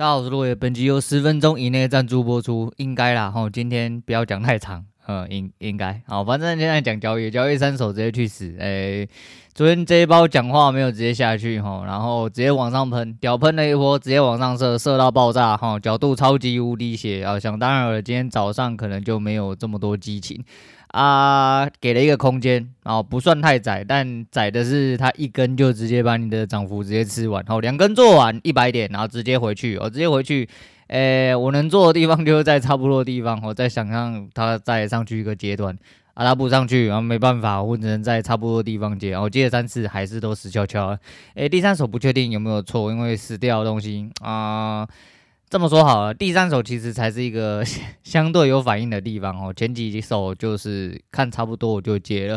大家好，我是落叶，本集由十分钟以内赞助播出，应该啦吼，今天不要讲太长，嗯，应应该好，反正现在讲交易，交易三手直接去死，诶、昨天这一包讲话没有直接下去吼，然后直接往上喷，屌喷了一波，直接往上射，射到爆炸哈，角度超级无敌斜啊，想当然了，今天早上可能就没有这么多激情。啊，给了一个空间，哦不算太窄，但窄的是它一根就直接把你的涨幅直接吃完，好，两根做完一百点，然后直接回去，我直接回去，诶，我能做的地方就是在差不多的地方，我再想象它再上去一个阶段，啊，它不上去，然后没办法，我只能在差不多的地方接，我接了三次还是都死翘翘，诶，第三手不确定有没有错，因为死掉的东西啊。这么说好了，第三手其实才是一个 相对有反应的地方哦。前几手就是看差不多我就接了，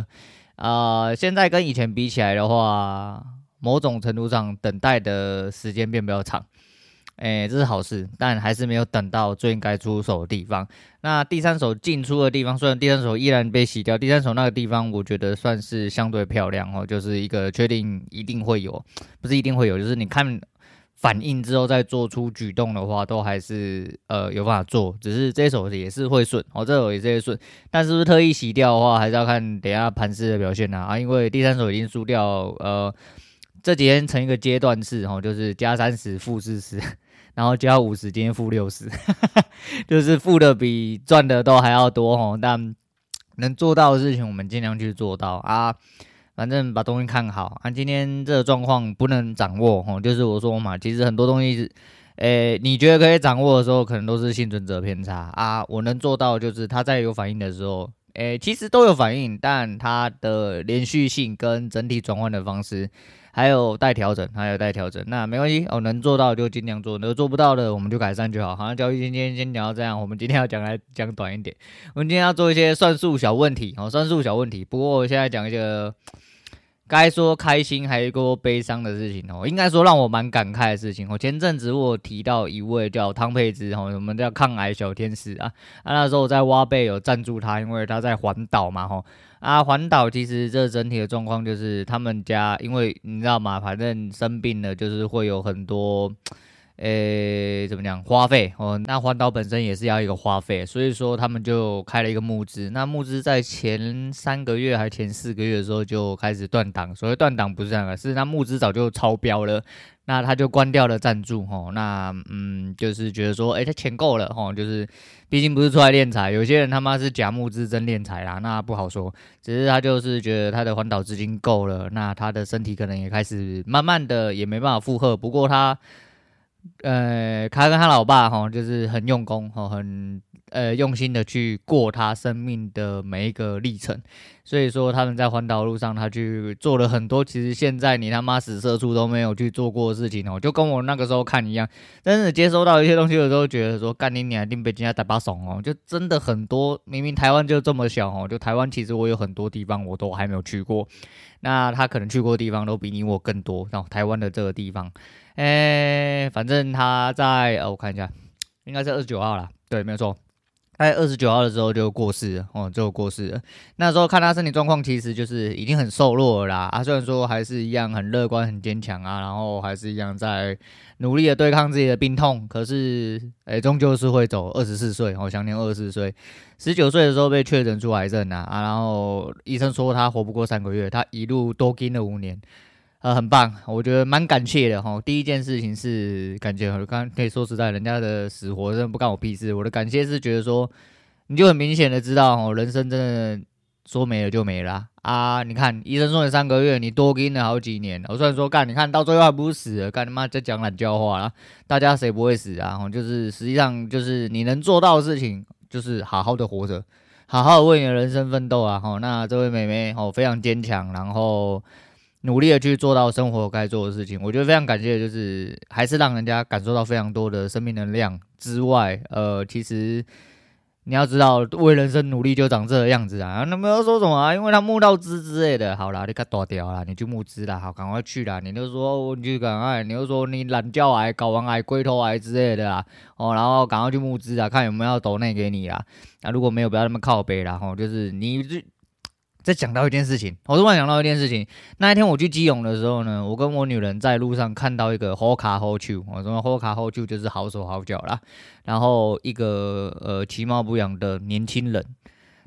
啊、呃，现在跟以前比起来的话，某种程度上等待的时间变比较长，哎，这是好事，但还是没有等到最应该出手的地方。那第三手进出的地方，虽然第三手依然被洗掉，第三手那个地方我觉得算是相对漂亮哦，就是一个确定一定会有，不是一定会有，就是你看。反应之后再做出举动的话，都还是呃有办法做，只是这手也是会顺，哦，这手也是会顺，但是不是特意洗掉的话，还是要看等下盘势的表现呐啊，因为第三手已经输掉，呃，这几天成一个阶段式，哦，就是加三十负四十，然后加五十，今天负六十，就是负的比赚的都还要多哦，但能做到的事情，我们尽量去做到。啊。反正把东西看好啊！今天这个状况不能掌握哦，就是我说嘛，其实很多东西，诶，你觉得可以掌握的时候，可能都是幸存者偏差啊。我能做到就是它在有反应的时候，诶，其实都有反应，但它的连续性跟整体转换的方式，还有待调整，还有待调整。那没关系，我能做到就尽量做，能做不到的我们就改善就好。好像交易今天先聊到这样，我们今天要讲来讲短一点，我们今天要做一些算术小问题哦，算术小问题。不过我现在讲一个。该说开心还是说悲伤的事情哦，应该说让我蛮感慨的事情。哦前阵子我提到一位叫汤佩芝哦，我们叫抗癌小天使啊。啊，那时候我在挖贝有赞助他，因为他在环岛嘛吼。啊，环岛其实这整体的状况就是他们家，因为你知道吗？反正生病了就是会有很多。诶、怎么讲？花费哦，那环岛本身也是要一个花费，所以说他们就开了一个募资。那募资在前三个月还是前四个月的时候就开始断档，所谓断档不是这样的，是那募资早就超标了，那他就关掉了赞助哦。那嗯，就是觉得说，诶、他钱够了哦，就是毕竟不是出来敛财，有些人他妈是假募资真敛财啦，那不好说。只是他就是觉得他的环岛资金够了，那他的身体可能也开始慢慢的也没办法负荷，不过他。呃，他跟他老爸哈，就是很用功哈，很呃用心的去过他生命的每一个历程。所以说他们在环岛路上，他去做了很多，其实现在你他妈死社畜都没有去做过的事情哦，就跟我那个时候看一样。但是接收到一些东西的时候，觉得说干你娘，定被人家打把怂哦，就真的很多。明明台湾就这么小哦，就台湾其实我有很多地方我都还没有去过。那他可能去过的地方都比你我更多。然后台湾的这个地方。哎、反正他在呃，我看一下，应该是二十九号啦。对，没有错，在二十九号的时候就过世了，哦，就过世了。那时候看他身体状况，其实就是已经很瘦弱了啦。啊，虽然说还是一样很乐观、很坚强啊，然后还是一样在努力的对抗自己的病痛。可是，哎、终究是会走。二十四岁，哦，享年二十四岁，十九岁的时候被确诊出癌症啊，啊，然后医生说他活不过三个月，他一路都跟了五年。呃，很棒，我觉得蛮感谢的哈。第一件事情是感觉，很刚可以说实在，人家的死活真的不干我屁事。我的感谢是觉得说，你就很明显的知道哦，人生真的说没了就没了啊，你看医生说你三个月，你多跟了好几年。我虽然说干，你看到最后还不是死了，干他妈在讲懒叫话啦。大家谁不会死啊？就是实际上就是你能做到的事情，就是好好的活着，好好的为你的人生奋斗啊。哈，那这位妹妹哦，非常坚强，然后。努力的去做到生活该做的事情，我觉得非常感谢就是还是让人家感受到非常多的生命能量之外，呃，其实你要知道，为人生努力就长这个样子啊！那没有说什么啊，因为他募到资之类的，好啦，你给大掉啦，你去募资啦，好，赶快去啦！你就说，你就赶快，你就说你懒觉癌、睾丸癌、龟头癌之类的啦，哦，然后赶快去募资啊，看有没有要抖内给你啦。那、啊、如果没有，不要那么靠北啦，吼，就是你再讲到一件事情，我突然想到一件事情。那一天我去基隆的时候呢，我跟我女人在路上看到一个好卡好手，我说好卡好手就是好手好脚啦。然后一个呃其貌不扬的年轻人，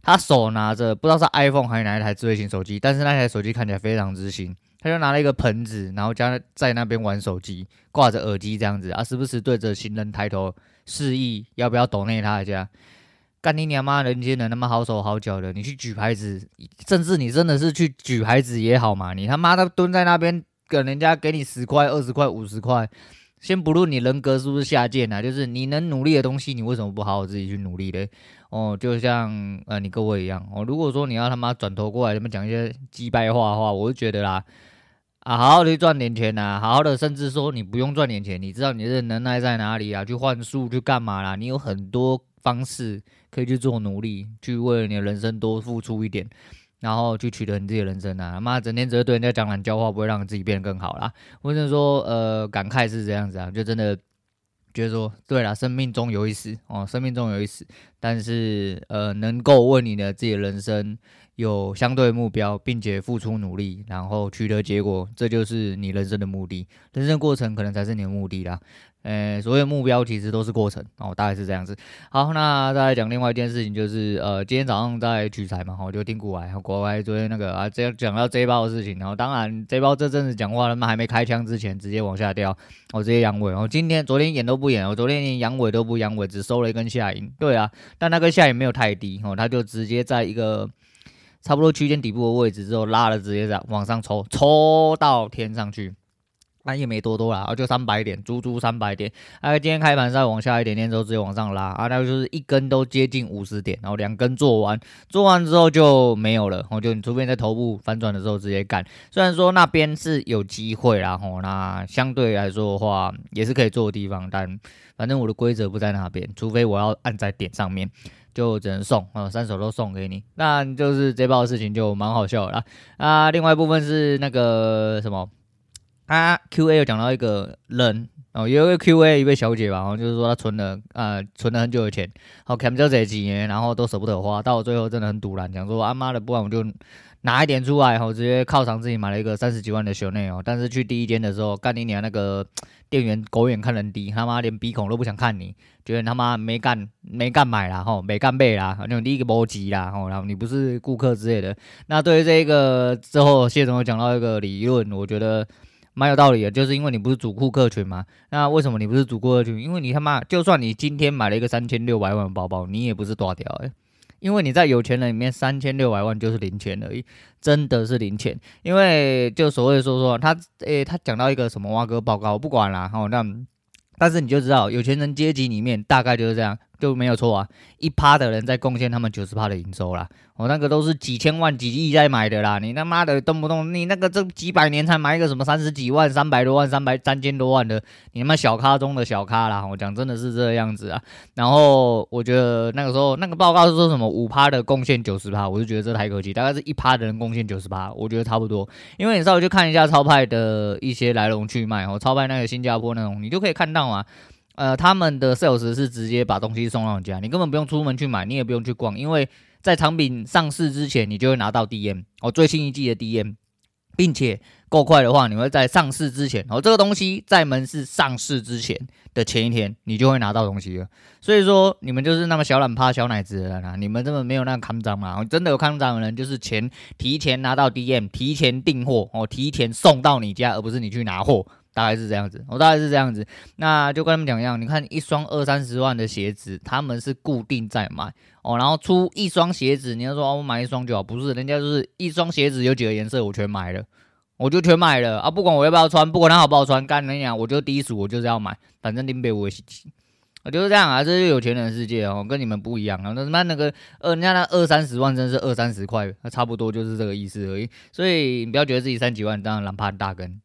他手拿着不知道是 iPhone 还是哪一台智慧型手机，但是那台手机看起来非常之新。他就拿了一个盆子，然后将在那边玩手机，挂着耳机这样子啊，时不时对着行人抬头示意要不要抖内他一下。干你娘妈！人间能那么好手好脚的，你去举牌子，甚至你真的是去举牌子也好嘛。你他妈的蹲在那边，给人家给你十块、二十块、五十块，先不论你人格是不是下贱啊，就是你能努力的东西，你为什么不好好自己去努力嘞？哦，就像呃你跟我一样哦。如果说你要他妈转头过来，他妈讲一些鸡掰话的话，我就觉得啦，啊，好好的赚点钱呐，好好的，甚至说你不用赚点钱，你知道你的能耐在哪里啊？去换术去干嘛啦？你有很多方式。可以去做努力，去为了你的人生多付出一点，然后去取得你自己的人生啊！妈整天只会对人家讲懒叫话，不会让你自己变得更好啦。或者说，呃，感慨是这样子啊，就真的觉得说，对了，生命中有一死哦，生命中有一死，但是呃，能够为你的自己的人生有相对目标，并且付出努力，然后取得结果，这就是你人生的目的。人生过程可能才是你的目的啦。呃，所谓目标其实都是过程哦，大概是这样子。好，那再来讲另外一件事情，就是呃，今天早上在取材嘛，我就听股癌，股外昨天那个啊，这样讲到这一包的事情，然后当然 J 包这阵子讲话他们还没开枪之前，直接往下掉，我直接阳痿。我今天昨天演都不演，我昨天连阳痿都不阳痿，只收了一根下阴。对啊，但那个下也没有太低哦，它就直接在一个差不多区间底部的位置之后拉了，直接在往上抽，抽到天上去。那也没多多啦，就三百点，足足三百点。啊，今天开盘再往下一点点之后，直接往上拉啊，那就是一根都接近五十点，然后两根做完，做完之后就没有了。我就你除非在头部反转的时候直接干，虽然说那边是有机会啦，吼，那相对来说的话也是可以做的地方，但反正我的规则不在那边，除非我要按在点上面，就只能送啊，三手都送给你。那就是这包的事情就蛮好笑的啦。啊，另外一部分是那个什么。啊，Q A 有讲到一个人哦，有一个 Q A 一位小姐吧，然后就是说她存了、呃，存了很久的钱，好，cam 这几年，然后都舍不得花，到最后真的很赌烂，讲说啊妈的，不然我就拿一点出来，然后直接犒赏自己买了一个三十几万的 Chanel 哦，但是去第一间的时候，干你娘那个店员狗眼看人低，他妈连鼻孔都不想看你，觉得他妈没干没干买啦，吼，没干背啦，那种第一个波及啦，吼，然后你不是顾客之类的。那对于这个之后，谢总有讲到一个理论，我觉得。蛮有道理的，就是因为你不是主顾客群嘛。那为什么你不是主顾客群？因为你他妈，就算你今天买了一个三千六百万的包包，你也不是大屌诶。因为你在有钱人里面，三千六百万就是零钱而已，真的是零钱。因为就所谓说说他，诶、他讲到一个什么挖哥报告，我不管啦。好，那但是你就知道，有钱人阶级里面大概就是这样。就没有错啊，一趴的人在贡献他们九十趴的营收啦，我、哦、那个都是几千万、几亿在买的啦，你他妈的动不动你那个这几百年才买一个什么三十几万、三百多万、三百三千多万的，你他妈小咖中的小咖啦，我讲真的是这样子啊。然后我觉得那个时候那个报告是说什么五趴的贡献九十趴，我就觉得这太可惜，大概是一趴的人贡献九十趴，我觉得差不多。因为你稍微去看一下超派的一些来龙去脉，哦，超派那个新加坡那种，你就可以看到啊。呃，他们的 sales 是直接把东西送到你家，你根本不用出门去买，你也不用去逛，因为在产品上市之前，你就会拿到 DM 哦，最新一季的 DM，并且够快的话，你会在上市之前哦，这个东西在门市上市之前的前一天，你就会拿到东西了。所以说，你们就是那么小懒趴、小奶子的人啊，你们根本没有那个扛张嘛，真的有扛张的人，就是钱提前拿到 DM，提前订货哦，提前送到你家，而不是你去拿货。大概是这样子，我、大概是这样子，那就跟他们讲一样，你看一双二三十万的鞋子，他们是固定在买哦，然后出一双鞋子，你要说、哦、我买一双就好，不是，人家就是一双鞋子有几个颜色，我全买了，我就全买了。啊，不管我要不要穿，不管它好不好穿，干你讲，我就第一数，我就是要买，反正林北我也是，我就是这样啊，这是有钱人的世界哦，跟你们不一样啊，那他妈那个呃，人家那二三十万真是二三十块，那差不多就是这个意思而已，所以你不要觉得自己三几万当然懒趴大根。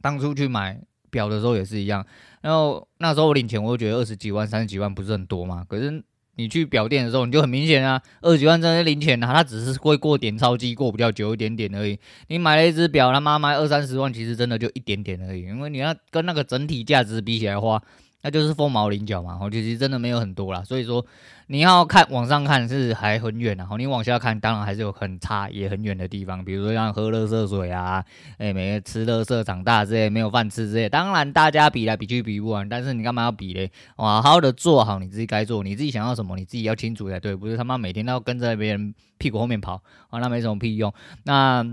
当初去买表的时候也是一样，然后那时候我领钱，我就觉得二十几万、三十几万不是很多嘛。可是你去表店的时候，你就很明显啊，二十几万真的是零钱啊，它只是会过点钞机过比较久一点点而已。你买了一只表，他妈卖二三十万，其实真的就一点点而已。因为你要跟那个整体价值比起来的话，那就是凤毛麟角嘛，哦，其实真的没有很多啦，所以说你要看往上看是还很远啊，你往下看当然还是有很差也很远的地方，比如说像喝垃圾水啊，哎，每天吃垃圾长大之类，没有饭吃之类，当然大家比来比去比不完，但是你干嘛要比嘞？哇，好好的做好你自己该做，你自己想要什么你自己要清楚才对，不是他妈每天都要跟在别人屁股后面跑啊，那没什么屁用。那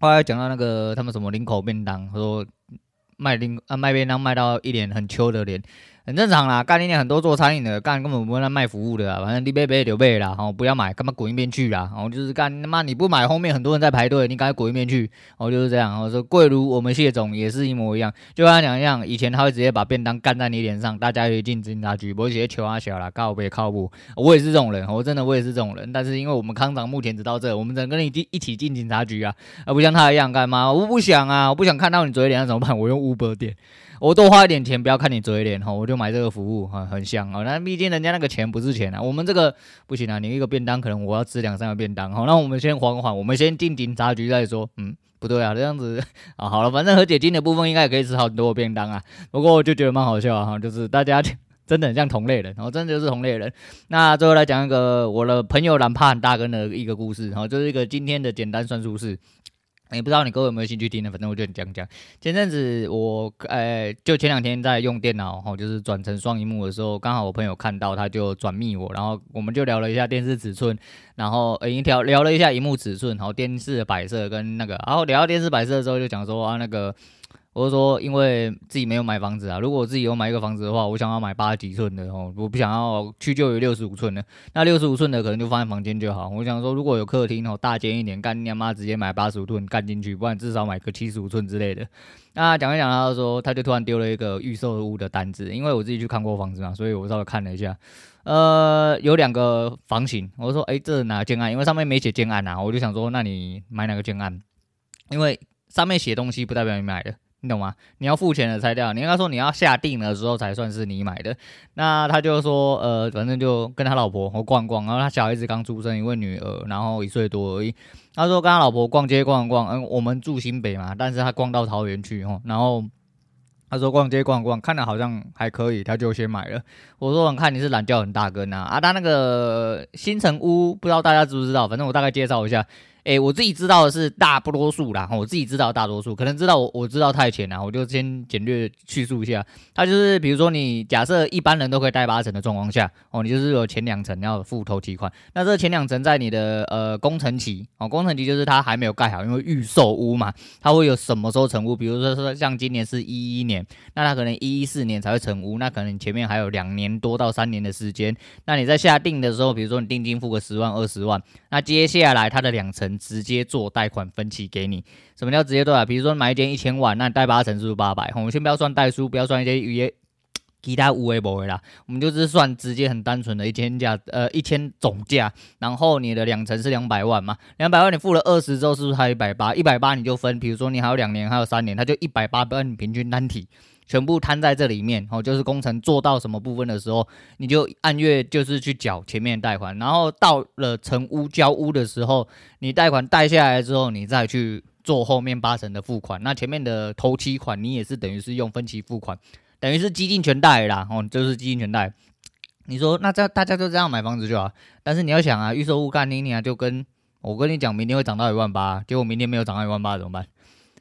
后来讲到那个他们什么领口便当，他说。卖零啊卖便当卖到一脸很秋的脸，很正常啦。干你娘很多做餐饮的，干根本不会来卖服务的，反正你别别就别啦，好不要买，干嘛滚一边去啦。然后就是干他妈你不买，后面很多人在排队，你赶快滚一边去。哦就是这样。我说贵如我们谢总也是一模一样，就跟他讲一样，以前他会直接把便当干在你脸上，大家一进警察局，不会直接求他小啦，靠北靠不。我也是这种人，我真的我也是这种人，但是因为我们康长目前只到这，我们只能跟你一起进警察局啊，而不像他一样干嘛？我不想啊，我不想看到你嘴脸，那怎么办？我用 Uber 点。我多花一点钱，不要看你嘴脸哈，我就买这个服务哈，很香啊。那毕竟人家那个钱不是钱啊，我们这个不行啊。你一个便当可能我要吃两三个便当，好，那我们先缓缓，我们先进警察局再说。嗯，不对啊，这样子 啊，好了，反正和解金的部分应该也可以吃好多便当啊。不过我就觉得蛮好笑哈，就是大家真的很像同类人，然后真的就是同类人。那最后来讲一个我的朋友懒怕很大根的一个故事，哈，就是一个今天的简单算术式。也、不知道你各位有没有兴趣听呢？反正我就讲讲。前阵子我，呃、就前两天在用电脑，哈，就是转成双荧幕的时候，刚好我朋友看到，他就转密我，然后我们就聊了一下电视尺寸，然后呃，一、欸、条聊了一下荧幕尺寸，然后电视的摆设跟那个，然后聊到电视摆设的时候，就讲说啊那个。我是说，因为自己没有买房子啊。如果我自己有买一个房子的话，我想要买八十几寸的哦，我不想要去就有六十五寸的。那六十五寸的可能就放在房间就好。我想说，如果有客厅哦，大间一点，干你妈直接买八十五寸干进去，不然至少买个七十五寸之类的。那讲一讲，他说他就突然丢了一个预售屋的单子，因为我自己去看过房子嘛，所以我稍微看了一下，呃，有两个房型。我说，哎，这是哪个建案？因为上面没写建案啊，我就想说，那你买哪个建案？因为上面写东西不代表你买的。你懂吗？你要付钱的拆掉，你应该说你要下定的时候才算是你买的。那他就说，呃，反正就跟他老婆我逛逛，然后他小孩子刚出生一位女儿，然后一岁多而已。他说跟他老婆逛街逛逛，嗯，我们住新北嘛，但是他逛到桃园去哦，然后他说逛街逛逛，看着好像还可以，他就先买了。我说我看你是懒觉很大根啊，啊，他那个新城屋不知道大家知不知道，反正我大概介绍一下。诶、我自己知道的是大多数啦，我自己知道大多数，可能知道我我知道太浅了，我就先简略叙述一下。它就是比如说你假设一般人都可以贷八成的状况下，哦，你就是有前两层要付头期款，那这前两层在你的呃工程期，哦，工程期就是它还没有盖好，因为预售屋嘛，它会有什么时候成屋？比如说说像今年是一一年，那它可能一一四年才会成屋，那可能前面还有两年多到三年的时间。那你在下定的时候，比如说你定金付个十万二十万，那接下来它的两层直接做贷款分期给你，什么叫直接做啊？比如说买一间一千万，那你贷八成是不是八百？我们先不要算贷书，不要算一些语言 其他无为不为啦，我们就是算直接很单纯的一千价，呃，一千总价，然后你的两成是两百万嘛，两百万你付了二十之后，是不是还有一百八？一百八你就分，比如说你还有两年，还有三年，它就一百八，不然你平均单体。全部摊在这里面，哦，就是工程做到什么部分的时候，你就按月就是去缴前面贷款，然后到了成屋交屋的时候，你贷款贷下来之后，你再去做后面八成的付款。那前面的头期款，你也是等于是用分期付款，等于是基金全贷啦，哦，就是基金全贷。你说那这大家就这样买房子就好，但是你要想啊，预售屋干你你啊，就跟我跟你讲，明天会涨到一万八，结果明天没有涨到一万八怎么办？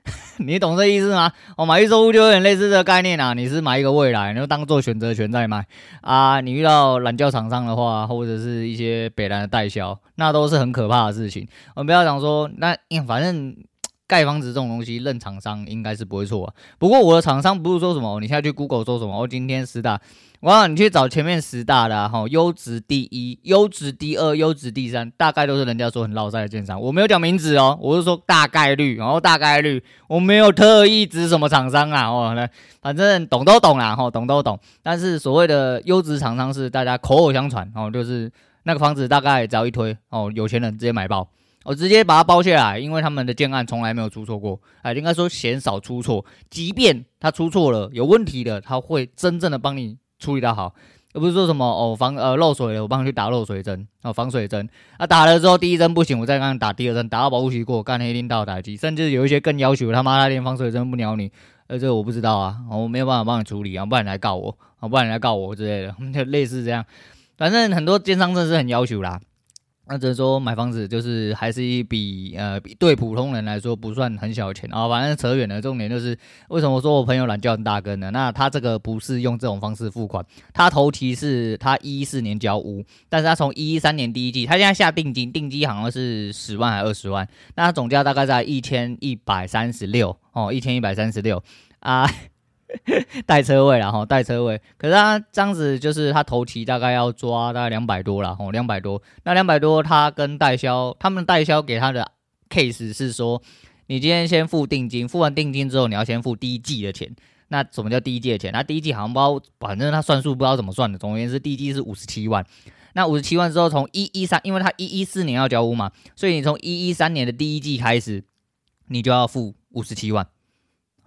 你懂这意思吗？我买预售屋就有点类似这个概念啊。你是买一个未来，你就当做选择权在买啊。你遇到懒觉厂商的话，或者是一些北南的代销，那都是很可怕的事情。我们不要讲说，那反正 盖房子这种东西，认厂商应该是不会错啊。不过我的厂商不是说什么，你现在去 Google 说什么，我今天十大。哇，你去找前面十大的哈，优质第一、优质第二、优质第三，大概都是人家说很烙赛的建商。我没有讲名字哦，我是说大概率，然后大概率，我没有特意指什么厂商啊，哦，那反正懂都懂啦，哈，懂都懂。但是所谓的优质厂商是大家口口相传哦，就是那个房子大概只要一推哦，有钱人直接买爆，我直接把它包下来，因为他们的建案从来没有出错过，哎，应该说鲜少出错，即便他出错了，有问题的，他会真正的帮你。处理的好，而不是说什么哦防呃漏水了，我帮你去打漏水针哦防水针啊，打了之后第一针不行，我再帮你打第二针，打到保护期过，干黑领导打击，甚至有一些更要求他妈的连防水针不鸟你呃，这个我不知道啊，我没有办法帮你处理啊，不然你来告我啊，不然你来告我之类的，就 类似这样。反正很多奸商真的是很要求啦。那只是说买房子就是还是一笔呃，对普通人来说不算很小钱啊。反正扯远了，重点就是为什么说我朋友懒叫很大根呢？那他这个不是用这种方式付款，他头期是他一四年交屋，但是他从一三年第一季，他现在下定金，定金好像是十万还是二十万，那总价大概在一千一百三十六哦，一千一百三十六啊。带车位然后带车位，可是他这样子就是他头期大概要抓大概两百多了，吼，两百多。那两百多，他跟代销，他们代销给他的 case 是说，你今天先付定金，付完定金之后，你要先付第一季的钱。那什么叫第一季的钱？那第一季好像不知道，反正他算数不知道怎么算的。总而言之，第一季是五十七万。那五十七万之后，从一一三，因为他一一四年要交屋嘛，所以你从一一三年的第一季开始，你就要付五十七万。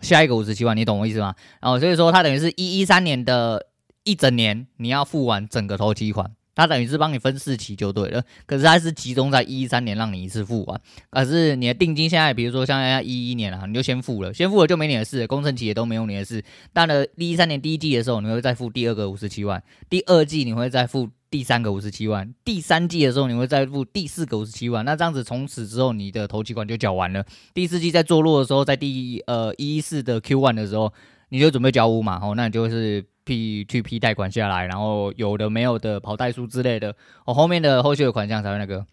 下一个五十七万，你懂我意思吗？然后所以说，它等于是一一三年的一整年，你要付完整个头期款，它等于是帮你分四期就对了。可是它是集中在一一三年让你一次付完，可是你的定金现在，比如说像在一一年啊，你就先付了，先付了就没你的事，工程期也都没有你的事。到了一一三年第一季的时候，你会再付第二个五十七万，第二季你会再付。第三个五十七万，第三季的时候你会再付第四个五十七万，那这样子从此之后你的头期款就缴完了。第四季在做落的时候，在第呃一四的 Q one 的时候，你就准备交屋嘛，哦，那你就是批去批贷款下来，然后有的没有的跑代书之类的，哦，后面的后续的款项才会那个。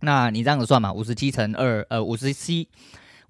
那你这样子算嘛，五十七乘二，呃，五十七。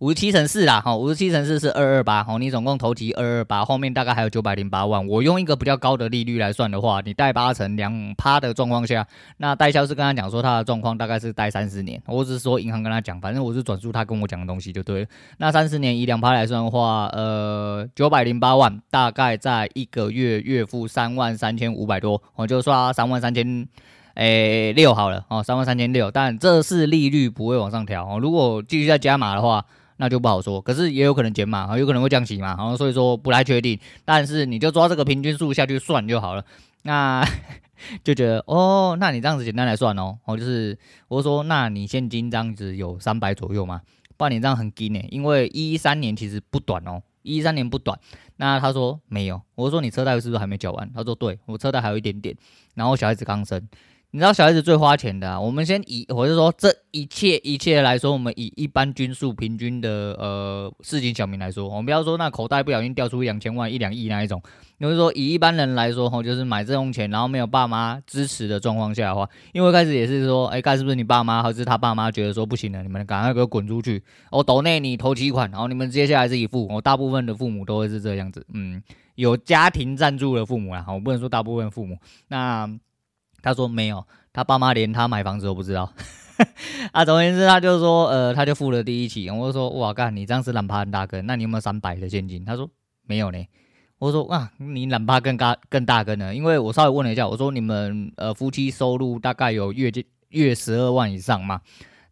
五十七乘四啦，哈，五十七乘四是二二八，哈，你总共投期二二八，后面大概还有九百零八万。我用一个比较高的利率来算的话，你贷八成两趴的状况下，那代销是跟他讲说他的状况大概是贷三十年，我只是说银行跟他讲，反正我是转述他跟我讲的东西就对了。那三十年以两趴来算的话，呃，九百零八万，大概在一个月月付三万三千五百多，我就刷三万三千，诶六好了，哦，三万三千六，但这是利率不会往上调哦，如果继续再加码的话。那就不好说，可是也有可能减码，有可能会降息嘛，然后所以说不太确定。但是你就抓这个平均数下去算就好了。那 就觉得哦，那你这样子简单来算哦，哦就是我说，那你现金这样子有三百左右吗？不然你这样很紧呢，因为一三年其实不短哦，一三年不短。那他说没有，我说你车贷是不是还没缴完？他说对，我车贷还有一点点，然后小孩子刚生。你知道小孩子最花钱的啊，我们先以，我是说这一切一切来说，我们以一般均数平均的呃市井小民来说，我们不要说那口袋不小心掉出两千万一两亿那一种，就是说以一般人来说吼，就是买这种钱，然后没有爸妈支持的状况下的话，因为开始也是说，哎，看是不是你爸妈还是他爸妈觉得说不行了，你们赶快给我滚出去，我抖内你头几款，然后你们接下来自己付，我大部分的父母都会是这样子，嗯，有家庭赞助的父母啊，我不能说大部分父母，那。他说没有，他爸妈连他买房子都不知道。啊，总而言之，他就说，呃，他就付了第一期。我就说，哇，干，你这样是懒趴很大根，那你有没有三百的现金？他说没有呢。我说，哇，你懒趴更大更大根呢？因为我稍微问了一下，我说你们呃夫妻收入大概有月月十二万以上吗？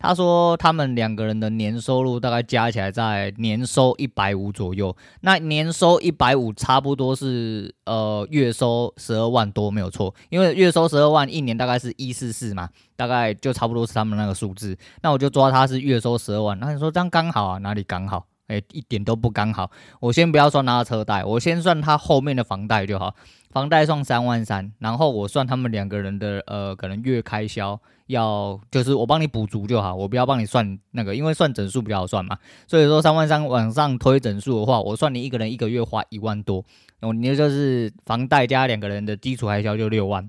他说他们两个人的年收入大概加起来在年收一百五左右，那年收一百五差不多是呃月收十二万多没有错，因为月收十二万一年大概是一四四嘛，大概就差不多是他们那个数字，那我就抓他是月收十二万，那你说这样刚好啊？哪里刚好？诶，一点都不刚好。我先不要算他的车贷，我先算他后面的房贷就好，房贷算三万三，然后我算他们两个人的呃可能月开销。要就是我帮你补足就好，我不要帮你算那个，因为算整数比较好算嘛。所以说三万三往上推整数的话，我算你一个人一个月花一万多，然后你就是房贷加两个人的基础开销就六万，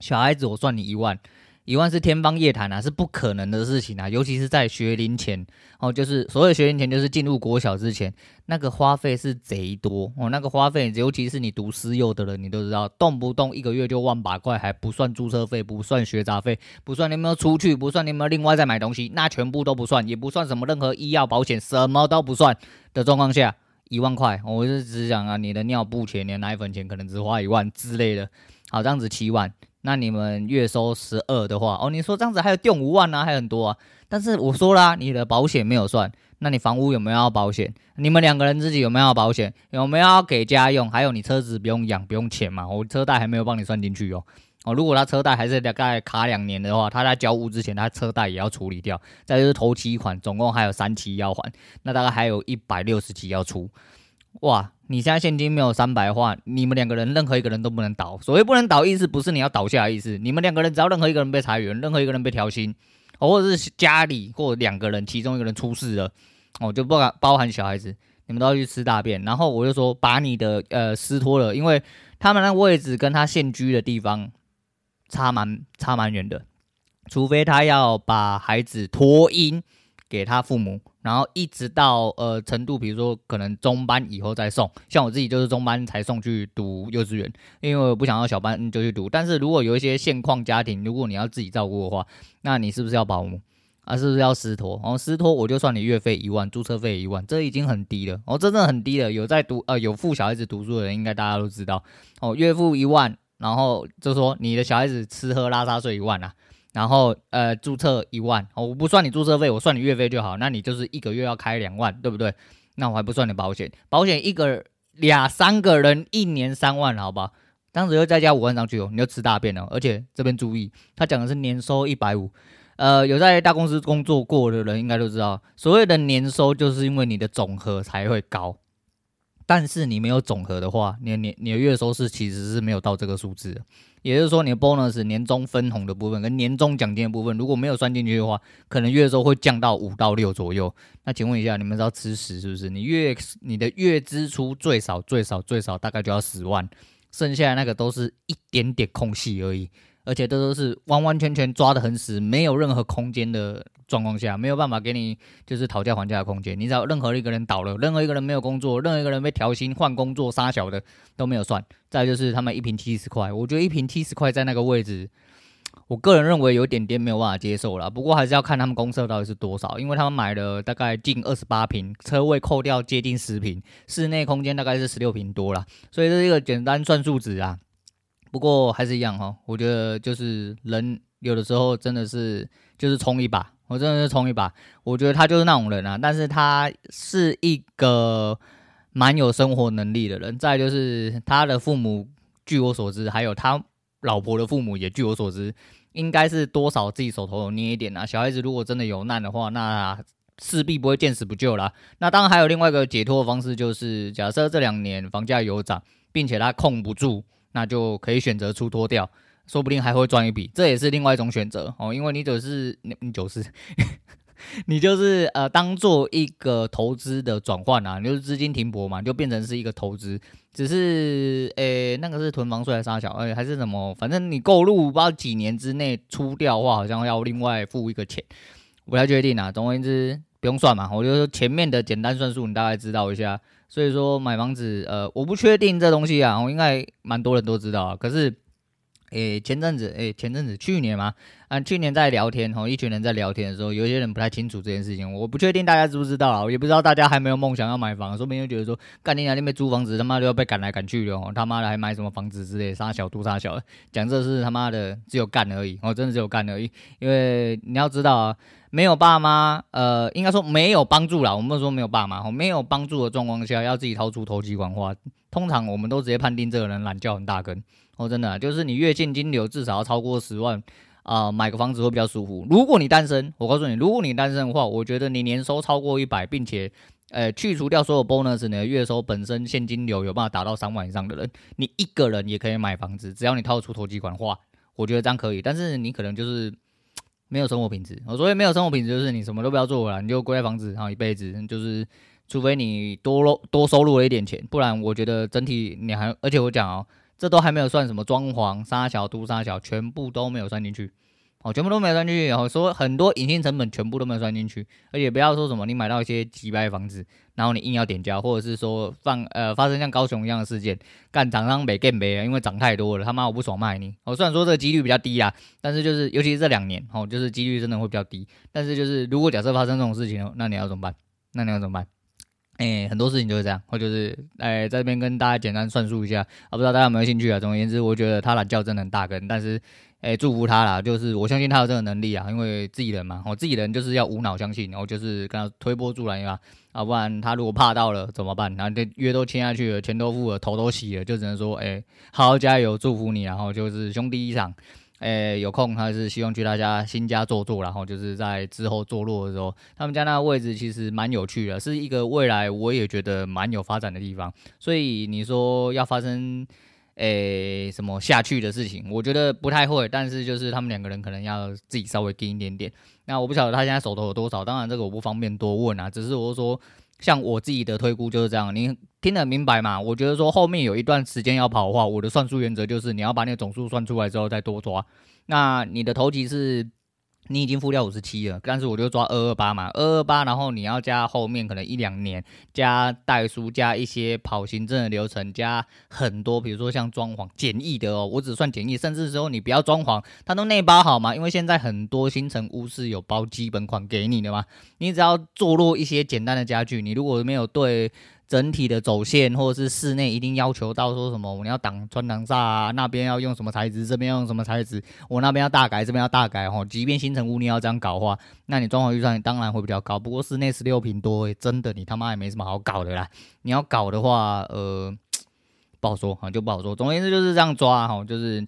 小孩子我算你一万。一万是天方夜谭啊，是不可能的事情啊，尤其是在学龄前哦，就是所谓学龄前，就是进入国小之前，那个花费是贼多哦，那个花费，尤其是你读私幼的人，你都知道，动不动一个月就万把块，还不算注册费，不算学杂费，不算你有没有出去，不算你有没有另外再买东西，那全部都不算，也不算什么任何医药保险，什么都不算的状况下，一万块，我是只想啊，你的尿布钱、你的奶粉钱，可能只花一万之类的，好，这样子七万。那你们月收十二的话，哦，你说这样子还有定五万呢，还很多啊。但是我说啦，你的保险没有算，那你房屋有没有要保险？你们两个人自己有没有要保险？有没有要给家用？还有你车子不用养，不用钱嘛？我车贷还没有帮你算进去哦。哦，如果他车贷还是大概卡两年的话，他在交屋之前，他车贷也要处理掉。再就是头期款，总共还有三期要还，那大概还有一百六十期要出。哇，你现在现金没有三百的话，你们两个人任何一个人都不能倒。所谓不能倒，意思不是你要倒下的意思，你们两个人只要任何一个人被裁员，任何一个人被调薪，或者是家里或两个人其中一个人出事了，哦，就不包包含小孩子，你们都要去吃大便。然后我就说，把你的呃撕脱了，因为他们那位置跟他现居的地方差蛮差蛮远的，除非他要把孩子托婴给他父母。然后一直到呃程度，比如说可能中班以后再送，像我自己就是中班才送去读幼稚园，因为我不想要小班就去读。但是如果有一些现况家庭，如果你要自己照顾的话，那你是不是要保姆啊？是不是要师托？然后师托我就算你月费一万，注册费一万，这已经很低了哦，真的很低了。有在读呃有付小孩子读书的人，应该大家都知道哦，月付一万，然后就说你的小孩子吃喝拉撒睡一万啊。然后呃，注册一万，我不算你注册费，我算你月费就好。那你就是一个月要开两万，对不对？那我还不算你保险，保险一个俩三个人一年三万，好吧？当时又再加五万上去哦，你就吃大便了。而且这边注意，他讲的是年收一百五，呃，有在大公司工作过的人应该都知道，所谓的年收就是因为你的总和才会高。但是你没有总和的话，你的年你的月收是其实是没有到这个数字，也就是说你的 bonus 年终分红的部分跟年终奖金的部分如果没有算进去的话，可能月收会降到五到六左右。那请问一下，你们知道吃屎是不是？你月你的月支出最少最少最少大概就要十万，剩下的那个都是一点点空隙而已。而且这都是完完全全抓得很死，没有任何空间的状况下，没有办法给你就是讨价还价的空间。你只要任何一个人倒了，任何一个人没有工作，任何一个人被调薪换工作，杀小的都没有算。再就是他们一瓶七十块，我觉得一瓶七十块在那个位置，我个人认为有点点没有办法接受了。不过还是要看他们公设到底是多少，因为他们买了大概近二十八坪，车位扣掉接近十坪，室内空间大概是十六坪多了，所以这是一个简单算数值啊。不过还是一样哈，我觉得就是人有的时候真的是就是冲一把，我真的是冲一把。我觉得他就是那种人啊，但是他是一个蛮有生活能力的人。再就是他的父母，据我所知，还有他老婆的父母也据我所知，应该是多少自己手头有捏一点啊。小孩子如果真的有难的话，那势必不会见死不救啦。那当然还有另外一个解脱的方式，就是假设这两年房价有涨，并且他控不住。那就可以选择出脱掉，说不定还会赚一笔，这也是另外一种选择哦。因为你就是你，你就是 你就是呃，当做一个投资的转换啊，你就是资金停泊嘛，就变成是一个投资。只是诶、那个是囤房税还是啥小，哎，还是什么？反正你购入不知道几年之内出掉的话，好像要另外付一个钱，不太确定啊。总而言之，不用算嘛，我就说前面的简单算术，你大概知道一下。所以说买房子，呃，我不确定这东西啊，我应该蛮多人都知道啊。可是，诶，前阵子，诶，前阵子，去年嘛，啊，去年在聊天，吼，一群人在聊天的时候，有些人不太清楚这件事情，我不确定大家知不知道啊，也不知道大家还没有梦想要买房，说不定就觉得说，干你娘那边租房子，他妈都要被赶来赶去的哦，他妈的还买什么房子之类，杀小都杀小，讲这是他妈的只有干而已，哦，真的只有干而已，因为你要知道啊。没有爸妈，呃，应该说没有帮助啦。我们说没有爸妈，没有帮助的状况下，要自己掏出头期款花，通常我们都直接判定这个人懒觉很大根。哦，真的，就是你月现金流至少要超过十万啊，买个房子会比较舒服。如果你单身，我告诉你，如果你单身的话，我觉得你年收超过一百，并且呃去除掉所有 bonus，你的月收本身现金流有办法达到三万以上的人，你一个人也可以买房子，只要你掏出头机款的话，我觉得这样可以。但是你可能就是。没有生活品质，我所谓没有生活品质，就是你什么都不要做了，你就归在房子，然后一辈子，就是除非你多多收入了一点钱，不然我觉得整体你还，而且我讲哦，这都还没有算什么装潢、沙小、都沙小，全部都没有算进去。哦，全部都没有算进去，然后说很多隐性成本全部都没有算进去，而且不要说什么你买到一些几百房子，然后你硬要点交，或者是说放呃发生像高雄一样的事件，干厂商没给没，因为涨太多了，他妈我不爽卖你。哦，虽然说这个几率比较低啊，但是就是尤其是这两年，哦，就是几率真的会比较低。但是就是如果假设发生这种事情，那你要怎么办？那你要怎么办？哎、很多事情就是这样，或就是哎、在这边跟大家简单算数一下，啊，不知道大家有没有兴趣啊？总而言之，我觉得他懒觉真的很大根，但是。哎、祝福他啦！就是我相信他有这个能力啊，因为自己人嘛，我自己人就是要无脑相信，然后就是跟他推波助澜嘛，啊，不然他如果怕到了怎么办？然后这约都签下去了，钱都付了，头都洗了，就只能说，哎、好好加油，祝福你，然后就是兄弟一场。诶，有空还是希望去他家新家坐坐，然后就是在之后坐落的时候，他们家那个位置其实蛮有趣的，是一个未来我也觉得蛮有发展的地方。所以你说要发生诶什么下去的事情，我觉得不太会，但是就是他们两个人可能要自己稍微盯一点点。那我不晓得他现在手头有多少，当然这个我不方便多问啊，只是我说。像我自己的推估就是这样，你听得明白吗？我觉得说后面有一段时间要跑的话，我的算术原则就是你要把那个总数算出来之后再多抓。那你的投机是？你已经付掉五十七了，但是我就抓二二八嘛，二二八，然后你要加后面可能一两年，加代书，加一些跑行政的流程，加很多，比如说像装潢简易的哦，我只算简易，甚至说你不要装潢，它都内包好嘛，因为现在很多新城屋是有包基本款给你的嘛，你只要坐落一些简单的家具，你如果没有对。整体的走线，或者是室内一定要求到说什么，你要挡穿挡煞啊，那边要用什么材质，这边用什么材质，我那边要大改，这边要大改哦。即便新城屋你要这样搞的话，那你装潢预算当然会比较高。不过室内十六平多，真的你他妈也没什么好搞的啦。你要搞的话，呃，不好说啊，就不好说。总而言之就是这样抓哈，就是。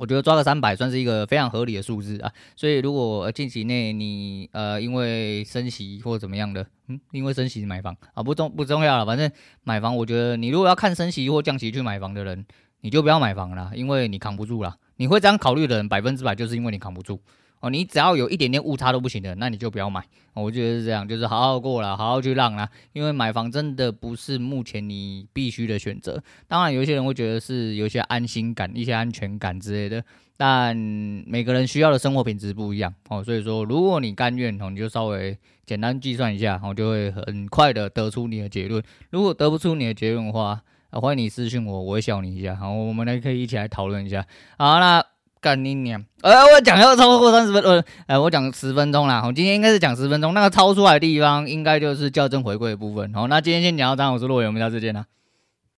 我觉得抓个三百算是一个非常合理的数字啊，所以如果近期内你呃因为升息或怎么样的，嗯，因为升息买房啊不重不重要了，反正买房我觉得你如果要看升息或降息去买房的人，你就不要买房了，因为你扛不住了。你会这样考虑的人百分之百就是因为你扛不住。哦，你只要有一点点误差都不行的，那你就不要买。我觉得是这样，就是好好过了，好好去浪啦。因为买房真的不是目前你必须的选择。当然，有些人会觉得是有些安心感、一些安全感之类的，但每个人需要的生活品质不一样哦。所以说，如果你甘愿哦，你就稍微简单计算一下，我就会很快的得出你的结论。如果得不出你的结论的话，欢迎你私信我，我会笑你一下。好，我们来可以一起来讨论一下。好，那。干你娘！呃，我讲要超过三十分，呃，呃，我讲十分钟啦。我今天应该是讲十分钟，那个超出来的地方应该就是校正回归的部分。好，那今天先讲到这，我是洛伟，我们下次见啦。